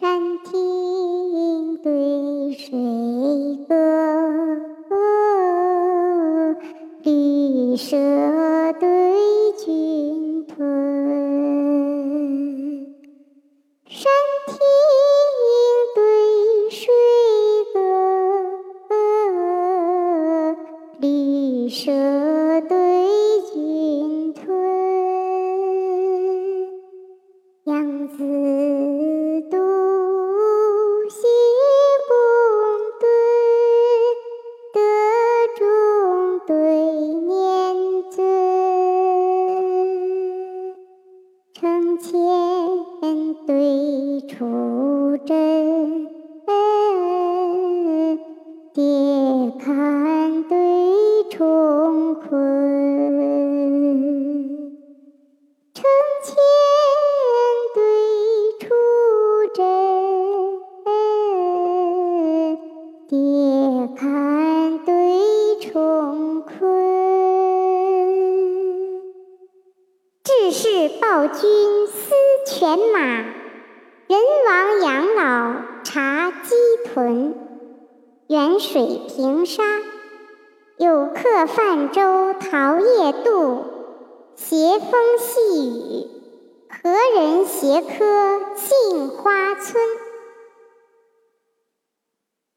山青对水歌绿色对军队山青对水歌绿色对军队样子承前对出征，叠看对冲坤。叠是报君思犬马，人亡养老察鸡豚。远水平沙，有客泛舟桃叶渡。斜风细雨，何人携客杏花村？